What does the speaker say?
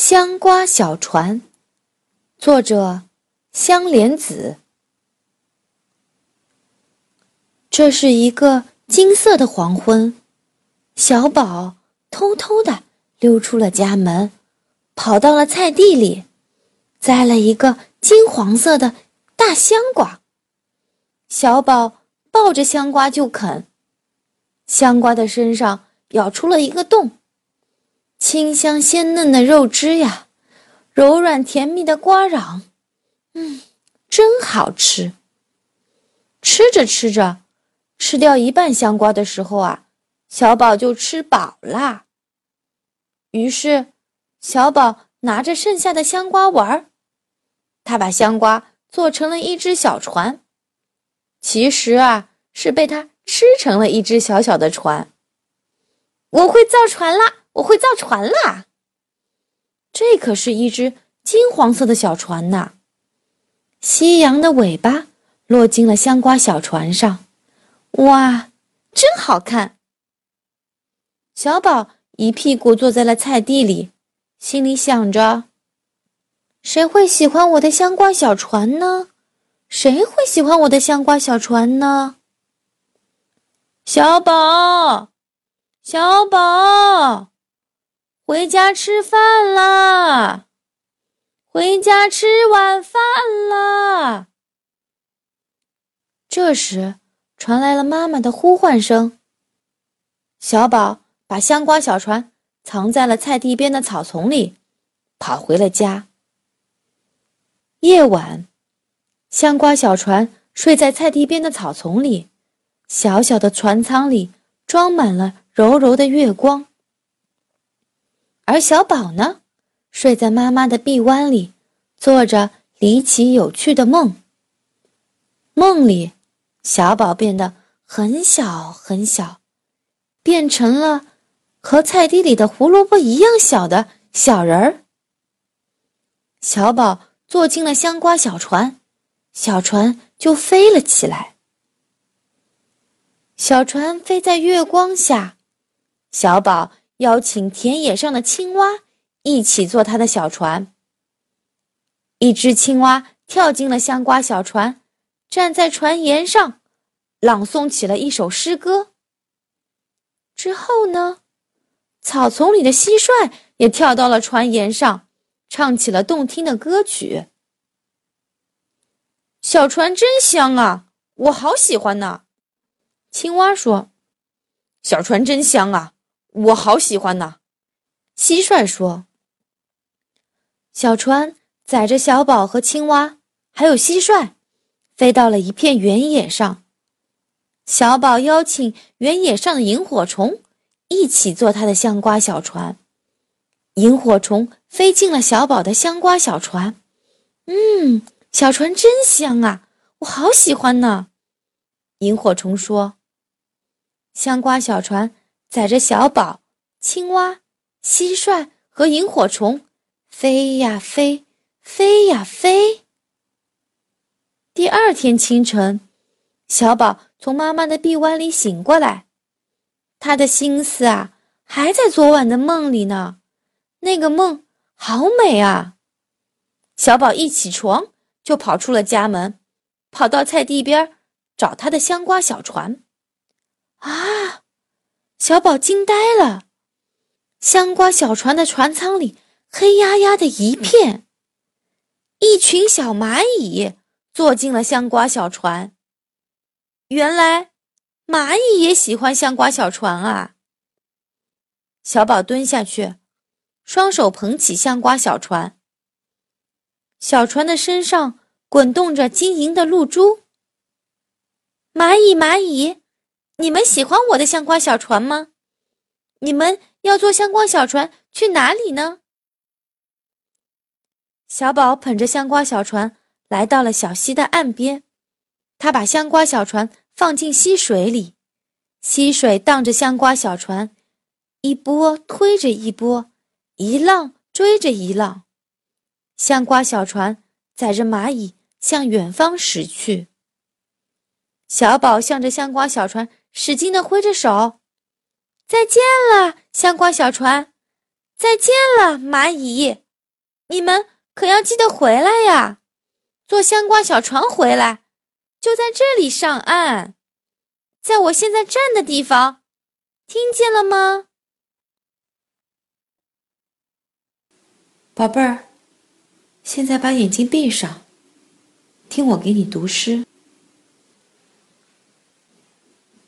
香瓜小船，作者香莲子。这是一个金色的黄昏，小宝偷偷的溜出了家门，跑到了菜地里，摘了一个金黄色的大香瓜。小宝抱着香瓜就啃，香瓜的身上咬出了一个洞。清香鲜嫩的肉汁呀，柔软甜蜜的瓜瓤，嗯，真好吃。吃着吃着，吃掉一半香瓜的时候啊，小宝就吃饱啦。于是，小宝拿着剩下的香瓜玩儿，他把香瓜做成了一只小船，其实啊，是被他吃成了一只小小的船。我会造船啦！我会造船啦！这可是一只金黄色的小船呐。夕阳的尾巴落进了香瓜小船上，哇，真好看！小宝一屁股坐在了菜地里，心里想着：谁会喜欢我的香瓜小船呢？谁会喜欢我的香瓜小船呢？小宝，小宝。回家吃饭啦！回家吃晚饭啦！这时传来了妈妈的呼唤声。小宝把香瓜小船藏在了菜地边的草丛里，跑回了家。夜晚，香瓜小船睡在菜地边的草丛里，小小的船舱里装满了柔柔的月光。而小宝呢，睡在妈妈的臂弯里，做着离奇有趣的梦。梦里，小宝变得很小很小，变成了和菜地里的胡萝卜一样小的小人儿。小宝坐进了香瓜小船，小船就飞了起来。小船飞在月光下，小宝。邀请田野上的青蛙一起坐他的小船。一只青蛙跳进了香瓜小船，站在船沿上，朗诵起了一首诗歌。之后呢，草丛里的蟋蟀也跳到了船沿上，唱起了动听的歌曲。小船真香啊，我好喜欢呢。青蛙说：“小船真香啊。”我好喜欢呐，蟋蟀说。小船载着小宝和青蛙，还有蟋蟀，飞到了一片原野上。小宝邀请原野上的萤火虫一起坐他的香瓜小船。萤火虫飞进了小宝的香瓜小船。嗯，小船真香啊，我好喜欢呢。萤火虫说。香瓜小船。载着小宝、青蛙、蟋蟀和萤火虫，飞呀飞，飞呀飞。第二天清晨，小宝从妈妈的臂弯里醒过来，他的心思啊还在昨晚的梦里呢。那个梦好美啊！小宝一起床就跑出了家门，跑到菜地边找他的香瓜小船。啊！小宝惊呆了，香瓜小船的船舱里黑压压的一片，一群小蚂蚁坐进了香瓜小船。原来，蚂蚁也喜欢香瓜小船啊！小宝蹲下去，双手捧起香瓜小船。小船的身上滚动着晶莹的露珠。蚂蚁，蚂蚁。你们喜欢我的香瓜小船吗？你们要坐香瓜小船去哪里呢？小宝捧着香瓜小船来到了小溪的岸边，他把香瓜小船放进溪水里，溪水荡着香瓜小船，一波推着一波，一浪追着一浪，香瓜小船载着蚂蚁向远方驶去。小宝向着香瓜小船。使劲的挥着手，再见了，香瓜小船！再见了，蚂蚁！你们可要记得回来呀！坐香瓜小船回来，就在这里上岸，在我现在站的地方，听见了吗，宝贝儿？现在把眼睛闭上，听我给你读诗，《